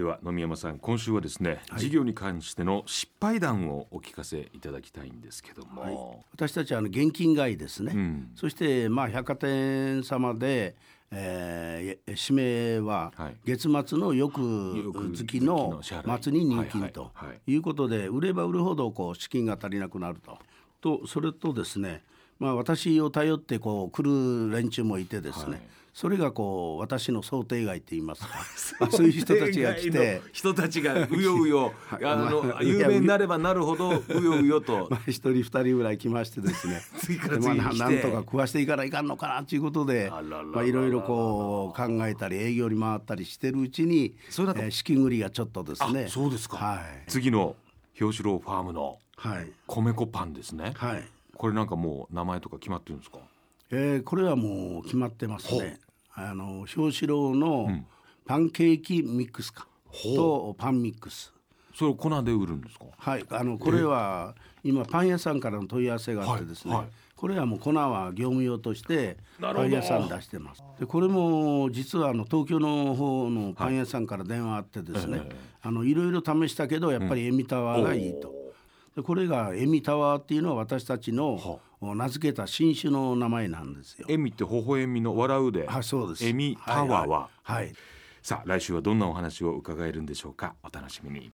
では野見山さん今週はですね、はい、事業に関しての失敗談をお聞かせいただきたいんですけども、はい、私たちはあの現金買いですね、うん、そしてまあ百貨店様でえー、指名は月末の翌月の末に入金ということで売れば売るほどこう資金が足りなくなると。とそれとですねまあ、私を頼ってこう来る連中もいてですね、はい、それがこう私の想定外って言いますか。そういう人たちが来て。人たちがうようよ あの、まあ、有名になればなるほどうようよと。一人二人ぐらい来ましてですね。次から次まあ、なんとか食わしていかないかんのかなということでまあいろいろこう考えたり営業に回ったりしてるうちにそえー、資金繰りがちょっとですね。そうですか、はい、次の氷志郎ファームの米粉パンですね、はいこれなんかもう名前とか決まってるんですか？えー、これはもう決まってますね。あの表紙郎のパンケーキミックスか、う。ん、とパンミックス。それを粉で売るんですか？はい。あのこれは今パン屋さんからの問い合わせがあってですね、はいはい、これはもう粉は業務用としてパン屋さん出してます。でこれも実はあの東京の方のパン屋さんから電話あってですね、はい、あのいろいろ試したけどやっぱりエミタワーがいいと。うんでこれがエミタワーっていうのは私たちの名付けた新種の名前なんですよ。エミって微笑みの笑うで。はい、そうです。エミタワーは。はい、はい、さあ来週はどんなお話を伺えるんでしょうか。お楽しみに。